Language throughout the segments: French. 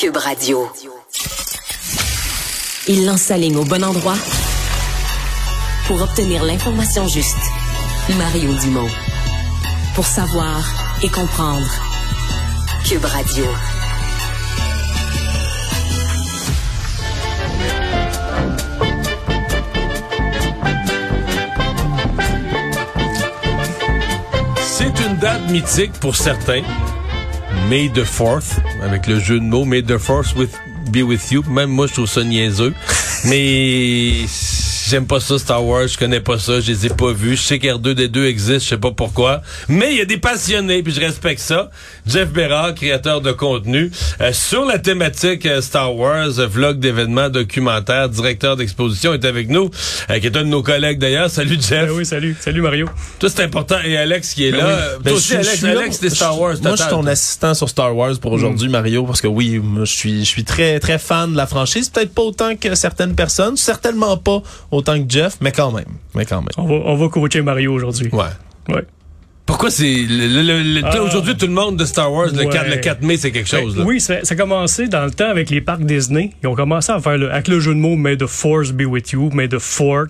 Cube Radio. Il lance sa ligne au bon endroit pour obtenir l'information juste. Mario Dumont. Pour savoir et comprendre. Cube Radio. C'est une date mythique pour certains. May the 4th, avec le jeu de mots, May the 4th with, be with you. Même moi, je trouve ça niaiseux. Mais j'aime pas ça, Star Wars. Je connais pas ça. Je les ai pas vus. Je sais qu'R2D2 existe. Je sais pas pourquoi. Mais il y a des passionnés, puis je respecte ça. Jeff Bérard, créateur de contenu, euh, sur la thématique euh, Star Wars, euh, vlog d'événements, documentaires, directeur d'exposition, est avec nous, euh, qui est un de nos collègues d'ailleurs. Salut, Jeff. Ben oui, salut. Salut, Mario. Toi, c'est important. Et Alex qui est Ben là. oui. Euh, Ben, toi aussi, Alex, là- Alex, t'es Star Wars. Moi, je suis ton assistant sur Star Wars pour aujourd'hui, Mario, parce que oui, moi, je suis, je suis très, très fan de la franchise. Peut-être pas autant que certaines personnes, certainement pas autant que Jeff, mais quand même, mais quand même. On va, on va coacher Mario aujourd'hui. Ouais. Ouais. Pourquoi c'est Ah. aujourd'hui tout le monde de Star Wars le, Ouais. 4, le 4 mai c'est quelque chose Ben, là. oui, ça, ça a commencé dans le temps avec les parcs Disney. Ils ont commencé à faire le, avec le jeu de mots May the Force be with you, May the Fort.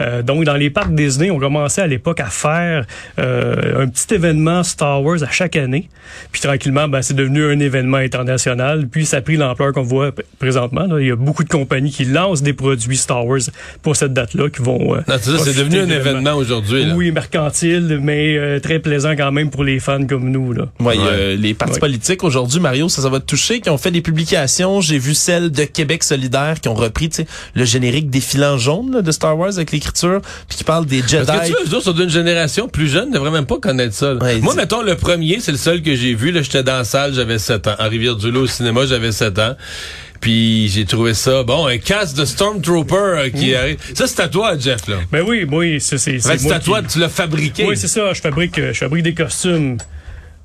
Euh, donc dans les parcs Disney, on commençait à l'époque à faire euh, un petit événement Star Wars à chaque année. Puis tranquillement, ben, c'est devenu un événement international. Puis ça a pris l'ampleur qu'on voit présentement. là. Il y a beaucoup de compagnies qui lancent des produits Star Wars pour cette date-là, qui vont. euh, c'est ça, c'est profiter devenu un événement aujourd'hui. Oui, mercantile, mais euh, très plaisant quand même pour les fans comme nous. Là. Ouais, euh, les partis Ouais. politiques aujourd'hui, Mario, ça, ça va te toucher, qui ont fait des publications. J'ai vu celle de Québec solidaire qui ont repris, tu sais, le générique défilant jaune là, de Star Wars avec l'écriture, puis qui parle des Jedi. Parce que tu vois, eux autres sont d'une génération plus jeune, ne devraient même pas connaître ça. là. Ouais, Moi, mettons, le premier, c'est le seul que j'ai vu. Là, j'étais dans la salle, j'avais 7 ans. En Rivière-du-Loup, au cinéma, j'avais 7 ans. Puis j'ai trouvé ça, bon, un casque de Stormtrooper euh, qui arrive. Ça, c'est à toi, Jeff, là. Ben oui, oui, c'est c'est à toi, qui- tu l'as fabriqué. Oui, c'est ça. Je fabrique, euh, je fabrique des costumes.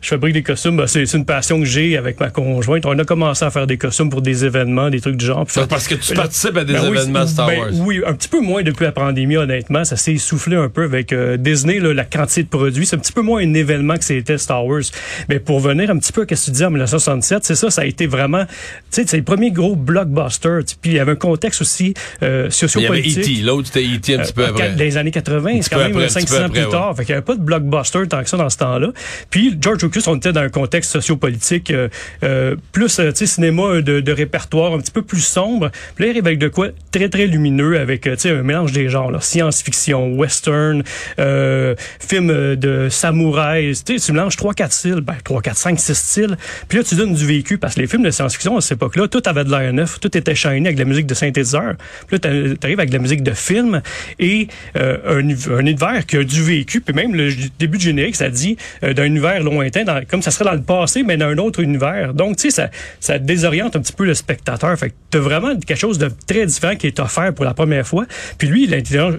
Je fabrique des costumes. Ben, c'est une passion que j'ai avec ma conjointe. On a commencé à faire des costumes pour des événements, des trucs du genre. Puis Ça, parce que tu Ben, participes à des ben événements Star ben Wars. Oui, un petit peu moins depuis la pandémie, honnêtement. Ça s'est essoufflé un peu avec euh, Disney, là, la quantité de produits. C'est un petit peu moins un événement que c'était Star Wars. Mais pour venir un petit peu à ce que tu disais en 1967, c'est ça, ça a été vraiment, tu sais, c'est le premier gros blockbuster. Puis il y avait un contexte aussi euh, Il y avait sociopolitique. E.T., l'autre c'était E.T. un petit peu Euh, après. Dans les années 80, c'est quand même après, un petit 5-6 peu ans après, plus ouais. tard. Fait qu'il n'y avait pas de blockbuster tant que ça dans ce temps-là. Puis George Lucas, on était dans un contexte sociopolitique euh, euh, plus, euh, cinéma de, de répertoire un petit peu plus sombre. Puis là, il arrive avec de quoi très, très lumineux, avec, euh, un mélange des genres, science-fiction, western, euh, film euh, de samouraï. Tu mélanges 3-4 styles, ben 3, 4, 5, 6 styles. Puis là, tu donnes du vécu, parce que les films de science-fiction à cette époque-là, tout avait de l'air neuf, tout était shiny avec de la musique de synthétiseur. Puis là, t'a- t'arrives avec de la musique de film et euh, un, un univers qui a du vécu. Puis même le début du générique, ça dit euh, d'un univers lointain, dans- comme ça serait dans le passé, mais dans un autre univers. Donc, tu sais, ça, ça désoriente un petit peu le spectateur. Fait que t'as vraiment quelque chose de très différent qui est offert pour la première fois. Puis lui, l'intelligence,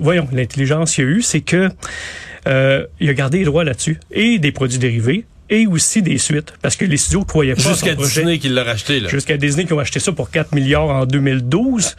voyons, l'intelligence qu'il a eu, c'est que euh, il a gardé les droits là-dessus et des produits dérivés et aussi des suites parce que les studios croyaient pas Jusqu'à. Disney qui l'a racheté, là. Jusqu'à Disney qui ont acheté ça pour 4 milliards en 2012.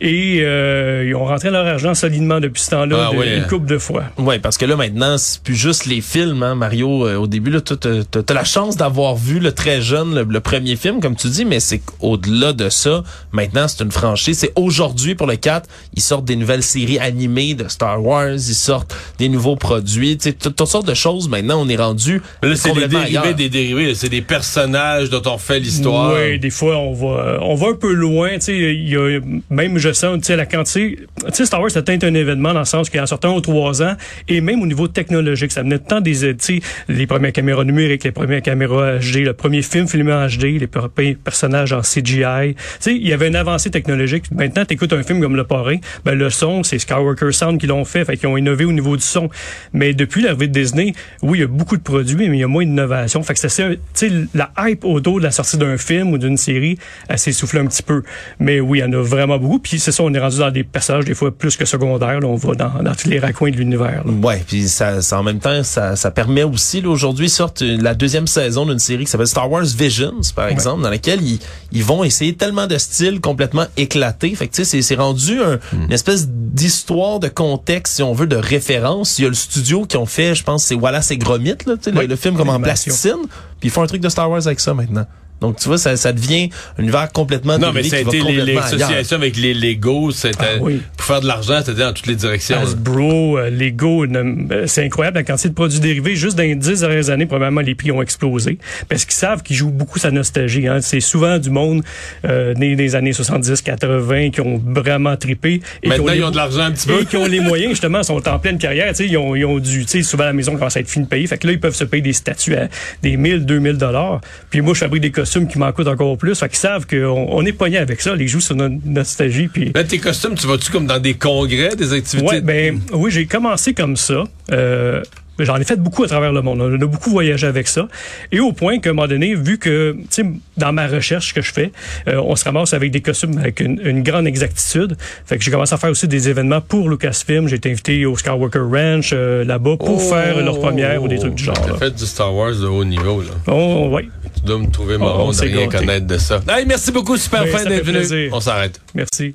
Et euh, ils ont rentré leur argent solidement depuis ce temps-là Ah de- oui. une couple de fois. Ouais, parce que là maintenant, c'est plus juste les films, hein, Mario. Euh, au début, là, t'as, t'as, t'as la chance d'avoir vu le très jeune, le, le premier film, comme tu dis, mais c'est qu'au-delà de ça, maintenant c'est une franchise. C'est aujourd'hui pour le 4, ils sortent des nouvelles séries animées de Star Wars, ils sortent des nouveaux produits, tu sais, toutes sortes de choses. Maintenant, on est rendu Là, c'est des complètement dérivés des dérivés. C'est des personnages dont on fait l'histoire. Oui, des fois on va on va un peu loin, tu sais, il y a même je sens tu sais la quantité, tu sais Star Wars c'était un événement dans le sens qu'il en sortait un ou trois ans et même au niveau technologique, ça venait de temps des tu sais les premières caméras numériques, les premières caméras HD, le premier film filmé en HD, les premiers personnages en CGI. Tu sais, il y avait une avancée technologique. Maintenant, tu écoutes un film comme Le Parrain, ben le son, c'est Skywalker Sound qui l'ont fait, fait qu'ils ont innové au niveau du son. Mais depuis l'arrivée de Disney, oui, il y a beaucoup de produits, mais il y a moins d'innovation. Fait que c'est ça, tu sais, la hype autour de la sortie d'un film ou d'une série, elle s'essouffle un petit peu. Mais oui, il y en a vraiment beaucoup. Puis c'est ça, on est rendu dans des personnages des fois plus que secondaires. Là, on va dans, dans tous les raccoins de l'univers. Ouais, puis ça, ça, en même temps, ça, ça permet aussi, là, aujourd'hui, sorte euh, la deuxième saison d'une série qui s'appelle Star Wars Visions, par exemple, dans laquelle ils, ils vont essayer tellement de styles complètement éclatés. Fait que, tu sais, c'est- c'est rendu un- une espèce d'histoire, de contexte, si on veut, de référence. Il y a le studio qui ont fait, je pense, c'est Wallace et Gromit, là, le- le, film comme en plasticine. Puis ils font un truc de Star Wars avec ça maintenant. Donc, tu vois, ça, ça devient un univers complètement Non, mais ça a été les, les associations avec les Legos, c'était Ah oui. pour faire de l'argent, c'était dans toutes les directions. Hasbro, euh, Lego, euh, c'est incroyable la quantité de produits dérivés. Juste dans les dix dernières années, probablement, les prix ont explosé. Parce qu'ils savent qu'ils jouent beaucoup sa nostalgie. Hein. C'est souvent du monde euh, né des années 70, 80 qui ont vraiment trippé. Et Maintenant, ils ont de l'argent un petit peu. Et qui ont les moyens, justement, sont en pleine carrière. Tu sais, Ils ont, ils ont du, tu sais, souvent la maison commence à être fine payée. Fait que là, ils peuvent se payer des statues à des 1000, 2000 dollars. Puis moi, je fabrique des costumes qui m'en coûtent encore plus. Fait qu'ils savent qu'on on est pogné avec ça. Les joues sur notre nostalgie. Puis Là, tes costumes, tu vas-tu comme dans des congrès, des activités? Ouais, ben oui, j'ai commencé comme ça. Euh, J'en ai fait beaucoup à travers le monde. On a beaucoup voyagé avec ça. Et au point qu'à un moment donné, vu que, tu sais, dans ma recherche que je fais, euh, on se ramasse avec des costumes avec une, une grande exactitude. Fait que j'ai commencé à faire aussi des événements pour Lucasfilm. J'ai été invité au Skywalker Ranch euh, là-bas pour Oh! faire leur première ou des trucs du genre. T'as fait du Star Wars de haut niveau, là. Oh, ouais. Tu dois me trouver Oh, marrant on de rien gâté. connaître de ça. Hey, merci beaucoup, super Oui, fin fait d'être venu. On s'arrête. Merci.